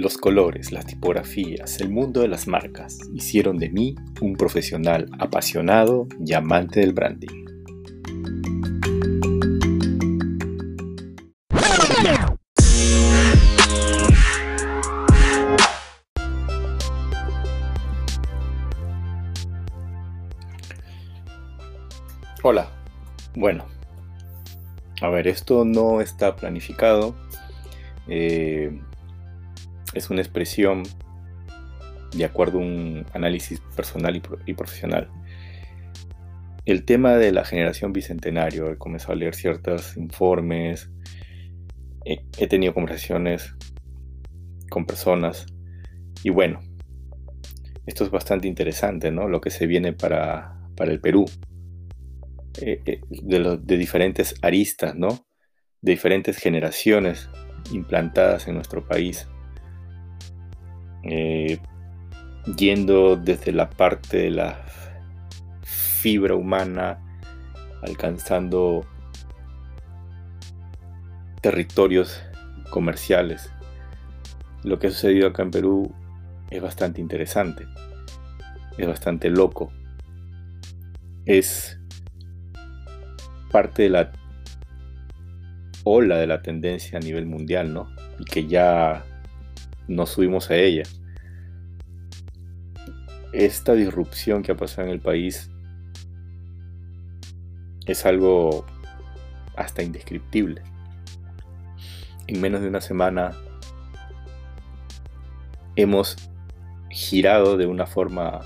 Los colores, las tipografías, el mundo de las marcas hicieron de mí un profesional apasionado y amante del branding. Hola, bueno, a ver, esto no está planificado. Eh, es una expresión de acuerdo a un análisis personal y, profesional. El tema de la generación bicentenario, he comenzado a leer ciertos informes, he, tenido conversaciones con personas y bueno, esto es bastante interesante, ¿no? Lo que se viene para, para el Perú. Eh, eh, de, de, diferentes aristas, ¿no? De diferentes generaciones implantadas en nuestro país. Eh, yendo desde la parte de la fibra humana, alcanzando territorios comerciales. Lo que ha sucedido acá en Perú es bastante interesante, es bastante loco. Es parte de la ola de la tendencia a nivel mundial, ¿no? Y que ya nos subimos a ella. Esta disrupción que ha pasado en el país es algo hasta indescriptible. En menos de una semana hemos girado de una forma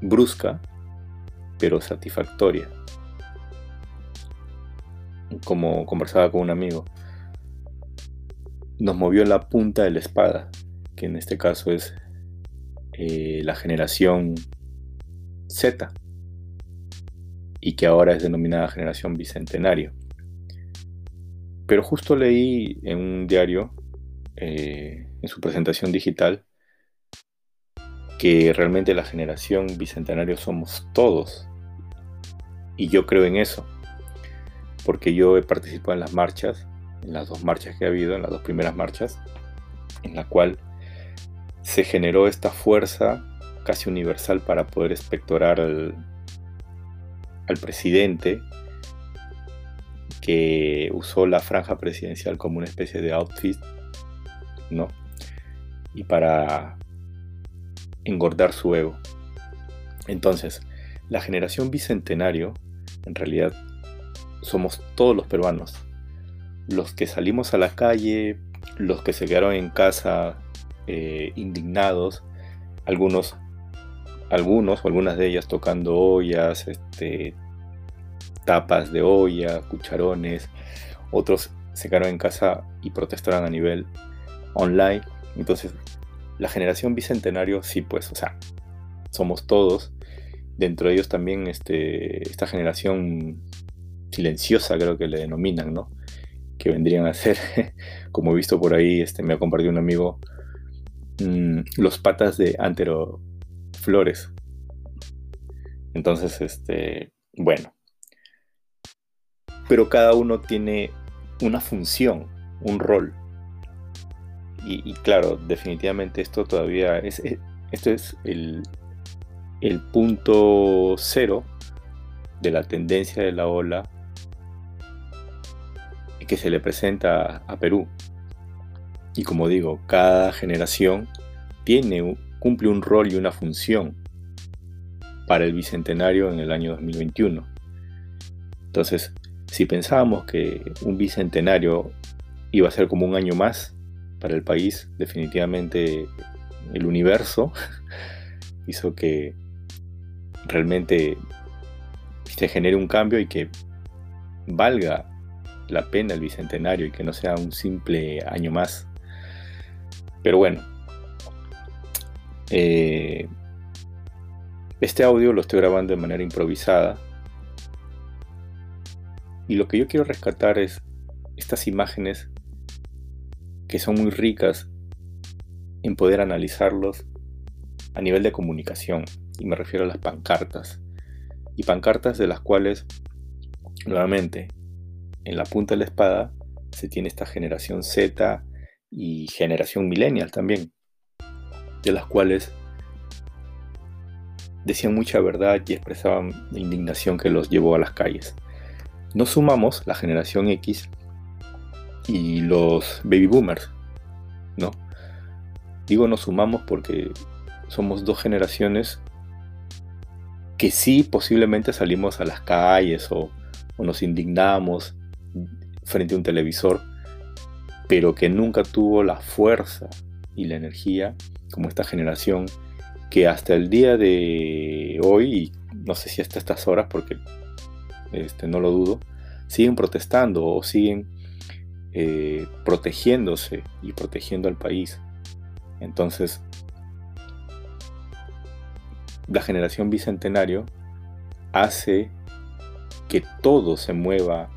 brusca pero satisfactoria. Como conversaba con un amigo, nos movió la punta de la espada, que en este caso es eh, la generación Z, y que ahora es denominada generación bicentenario. Pero justo leí en un diario, eh, en su presentación digital, que realmente la generación bicentenario somos todos. Y yo creo en eso, porque yo he participado en las marchas, en las dos marchas que ha habido, en las dos primeras marchas, en la cual se generó esta fuerza casi universal para poder espectorar al, al presidente que usó la franja presidencial como una especie de outfit, ¿no? Y para engordar su ego. Entonces, la generación bicentenario, en realidad, somos todos los peruanos. Los que salimos a la calle, los que se quedaron en casa eh, indignados, algunos, algunos o algunas de ellas tocando ollas, este, tapas de olla, cucharones, otros se quedaron en casa y protestaron a nivel online. Entonces, la generación bicentenario, sí, pues, o sea, somos todos. Dentro de ellos también este, esta generación silenciosa, creo que le denominan, ¿no? Que vendrían a ser, como he visto por ahí, este, me ha compartido un amigo, mm, los patas de Antero Flores. Entonces, este, bueno. Pero cada uno tiene una función, un rol. Y, claro, definitivamente esto todavía es, eh, esto es el, el punto cero de la tendencia de la ola que se le presenta a Perú. Y como digo, cada generación tiene, cumple un rol y una función para el bicentenario en el año 2021. Entonces, si pensábamos que un bicentenario iba a ser como un año más, para el país, definitivamente el universo hizo que realmente se genere un cambio y que valga la pena el bicentenario y que no sea un simple año más. Pero bueno, eh, este audio lo estoy grabando de manera improvisada. Y lo que yo quiero rescatar es estas imágenes que son muy ricas en poder analizarlos a nivel de comunicación, y me refiero a las pancartas, y pancartas de las cuales, nuevamente, en la punta de la espada se tiene esta generación Z y generación millennial también, de las cuales decían mucha verdad y expresaban la indignación que los llevó a las calles. Nos sumamos la generación X y los baby boomers, ¿no? Digo nos sumamos porque somos dos generaciones que sí posiblemente salimos a las calles o, nos indignamos frente a un televisor, pero que nunca tuvo la fuerza y la energía como esta generación que hasta el día de hoy, no sé si hasta estas horas, porque este, no lo dudo, siguen protestando o siguen eh, protegiéndose y protegiendo al país. Entonces, la generación bicentenario hace que todo se mueva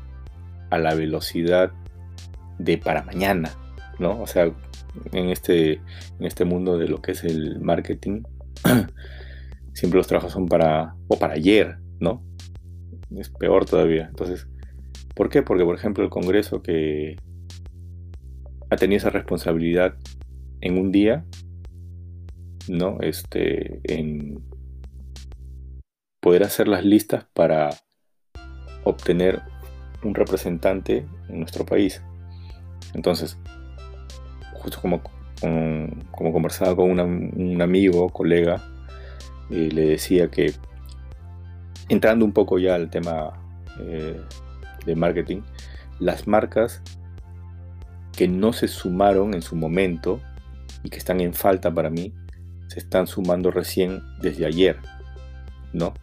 a la velocidad de para mañana, ¿no? O sea, en este, en este mundo de lo que es el marketing, siempre los trabajos son para, o para ayer, ¿no? Es peor todavía. Entonces, ¿por qué? Porque, por ejemplo, el Congreso que ha tenido esa responsabilidad en un día, ¿no? Este, en poder hacer las listas para obtener un representante en nuestro país. Entonces, justo como, como, conversaba con un amigo, colega, eh, le decía que entrando un poco ya al tema eh, de marketing, las marcas que no se sumaron en su momento y que están en falta para mí, se están sumando recién desde ayer, ¿no?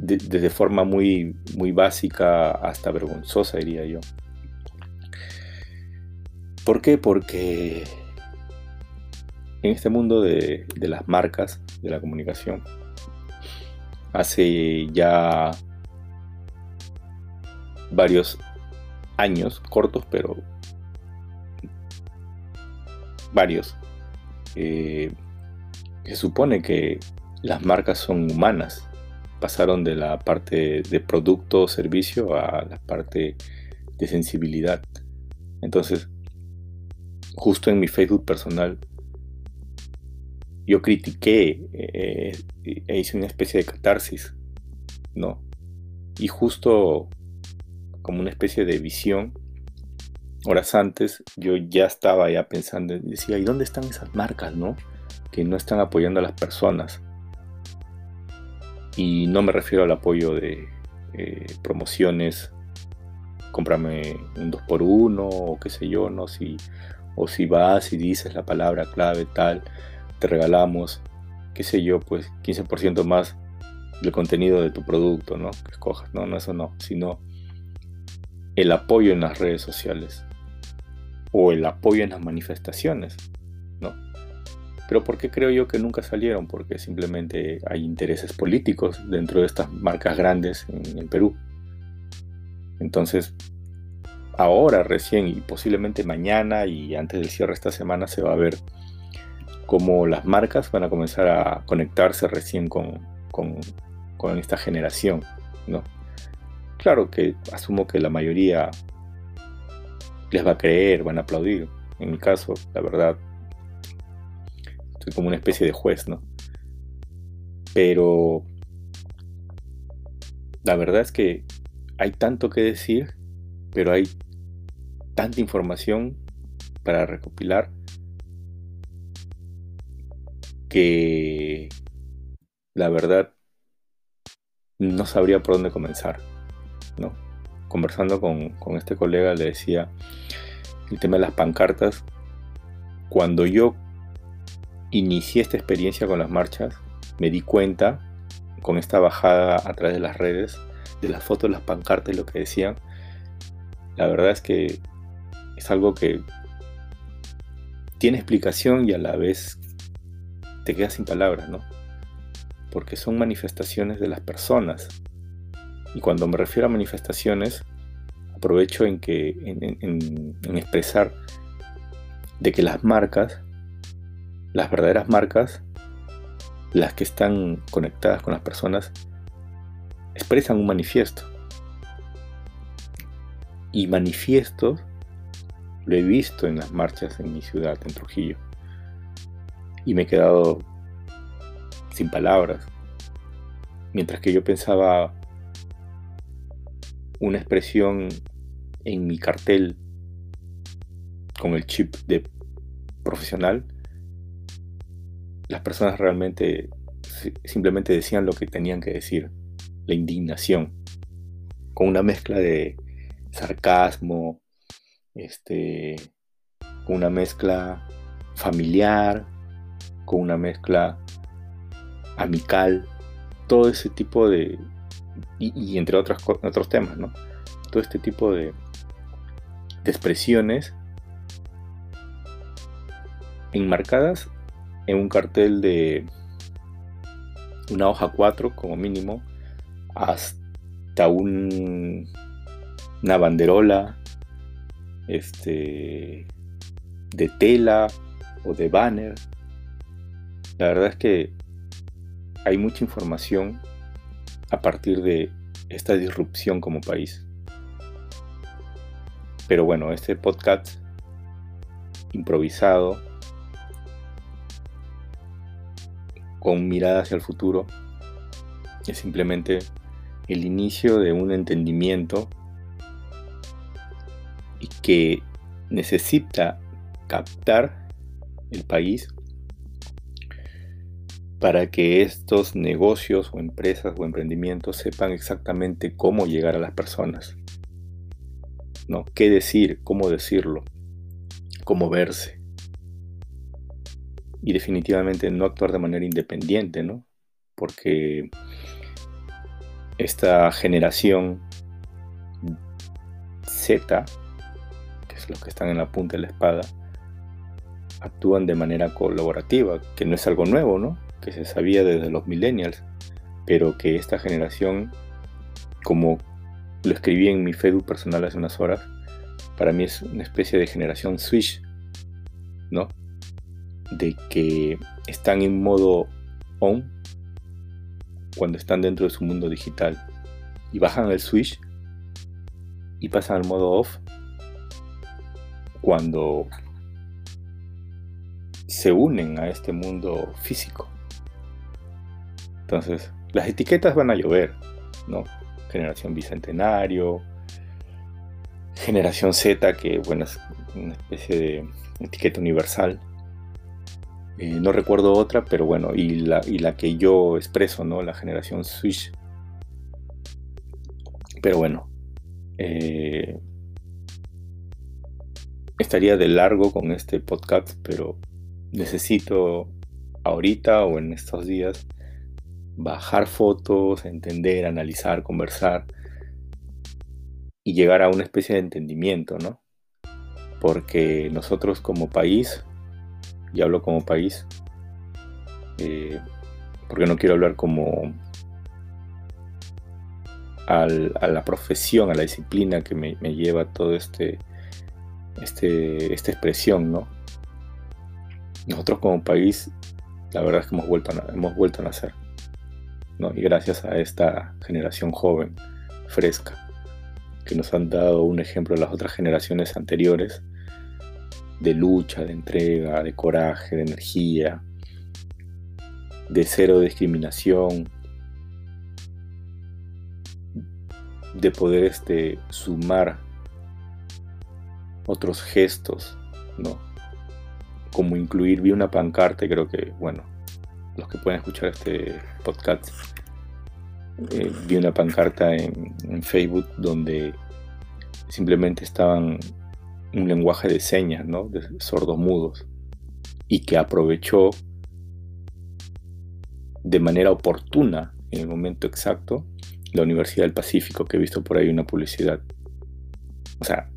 Desde forma muy, muy básica hasta vergonzosa, diría yo. ¿Por qué? Porque en este mundo de, de las marcas, de la comunicación, hace ya varios años, cortos, pero varios, eh, se supone que las marcas son humanas, pasaron de la parte de producto o servicio a la parte de sensibilidad. Entonces, justo en mi Facebook personal, yo critiqué eh, e hice una especie de catarsis, ¿no? Y justo como una especie de visión, horas antes yo ya estaba ya pensando, decía, ¿y dónde están esas marcas, no? Que no están apoyando a las personas. Y no me refiero al apoyo de eh, promociones, cómprame un 2x1 o qué sé yo, ¿no? Si, o si vas y dices la palabra clave tal, te regalamos, qué sé yo, pues 15% más del contenido de tu producto, ¿no? Que escojas, no, no, eso no, sino el apoyo en las redes sociales o el apoyo en las manifestaciones, ¿no? Pero ¿por qué creo yo que nunca salieron? Porque simplemente hay intereses políticos dentro de estas marcas grandes en el Perú. Entonces, ahora recién y posiblemente mañana y antes del cierre esta semana se va a ver cómo las marcas van a comenzar a conectarse recién con, con esta generación, ¿no? Claro que asumo que la mayoría les va a creer, van a aplaudir. En mi caso, la verdad, soy como una especie de juez, ¿no? Pero la verdad es que hay tanto que decir, pero hay tanta información para recopilar que la verdad no sabría por dónde comenzar, ¿no? Conversando con, con este colega le decía el tema de las pancartas, cuando yo inicié esta experiencia con las marchas, me di cuenta, con esta bajada a través de las redes, de las fotos, las pancartas lo que decían, la verdad es que es algo que tiene explicación y a la vez te quedas sin palabras, ¿no? Porque son manifestaciones de las personas. Y cuando me refiero a manifestaciones, aprovecho en, que, en expresar de que las marcas las verdaderas marcas, las que están conectadas con las personas, expresan un manifiesto. Y manifiestos lo he visto en las marchas en mi ciudad, en Trujillo. Y me he quedado sin palabras. Mientras que yo pensaba una expresión en mi cartel con el chip de profesional, las personas realmente simplemente decían lo que tenían que decir, la indignación, con una mezcla de sarcasmo, este, con una mezcla familiar, con una mezcla amical, todo ese tipo de, y, entre otros, otros temas, ¿no? Todo este tipo de, de expresiones enmarcadas en un cartel de una hoja 4 como mínimo hasta un, una banderola este, de tela o de banner. La verdad es que hay mucha información a partir de esta disrupción como país. Pero bueno, este podcast improvisado, con mirada hacia el futuro, es simplemente el inicio de un entendimiento y que necesita captar el país para que estos negocios o empresas o emprendimientos sepan exactamente cómo llegar a las personas. ¿no? ¿Qué decir? ¿Cómo decirlo? ¿Cómo verse? Y definitivamente no actuar de manera independiente, ¿no? Porque esta generación Z, que es los que están en la punta de la espada, actúan de manera colaborativa, que no es algo nuevo, ¿no? que se sabía desde los millennials, pero que esta generación, como lo escribí en mi Facebook personal hace unas horas, para mí es una especie de generación switch, ¿no? De que están en modo on cuando están dentro de su mundo digital y bajan el switch y pasan al modo off cuando se unen a este mundo físico. Entonces, las etiquetas van a llover, ¿no? Generación Bicentenario, Generación Z, que bueno, es una especie de etiqueta universal. Eh, no recuerdo otra, pero bueno, y la, y la que yo expreso, ¿no? La generación Switch. Pero bueno, eh, estaría de largo con este podcast, pero necesito ahorita o en estos días bajar fotos, entender, analizar, conversar y llegar a una especie de entendimiento, ¿no? Porque nosotros como país, y hablo como país, eh, porque no quiero hablar como a la profesión, a la disciplina que me, lleva todo este, este, esta expresión, ¿no? Nosotros como país, la verdad es que hemos vuelto hemos vuelto a nacer. Y gracias a esta generación joven, fresca, que nos han dado un ejemplo a las otras generaciones anteriores de lucha, de entrega, de coraje, de energía, de cero discriminación, de poder este, sumar otros gestos, ¿no? Como incluir, vi una pancarta, creo que, bueno, los que pueden escuchar este podcast, eh, vi una pancarta en, Facebook donde simplemente estaban un lenguaje de señas, ¿no? De sordos mudos, y que aprovechó de manera oportuna, en el momento exacto, la Universidad del Pacífico, que he visto por ahí una publicidad. O sea,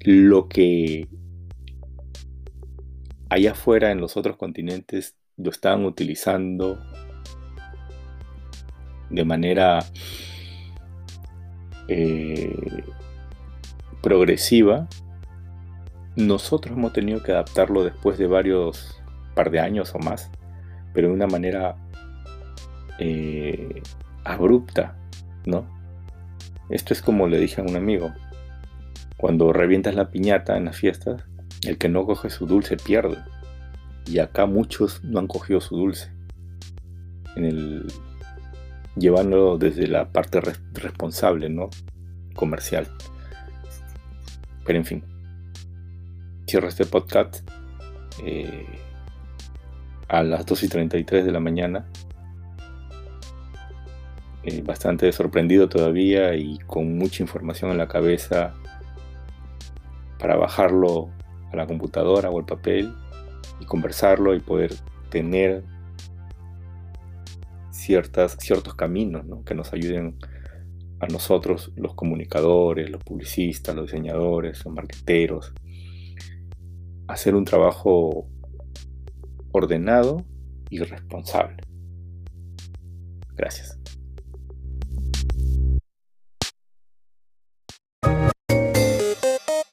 lo que allá afuera en los otros continentes lo estaban utilizando de manera eh, progresiva, nosotros hemos tenido que adaptarlo después de varios par de años o más, pero de una manera eh, abrupta, ¿no? Esto es como le dije a un amigo, Cuando revientas la piñata en las fiestas, el que no coge su dulce pierde. Y acá muchos no han cogido su dulce. En el, llevándolo desde la parte responsable, ¿no? Comercial. Pero en fin. Cierro este podcast eh, a las 2 y 33 de la mañana. Eh, bastante sorprendido todavía y con mucha información en la cabeza para bajarlo a la computadora o al papel y conversarlo y poder tener ciertas, ciertos caminos que nos ayuden a nosotros, los comunicadores, los publicistas, los diseñadores, los marqueteros, hacer un trabajo ordenado y responsable. Gracias.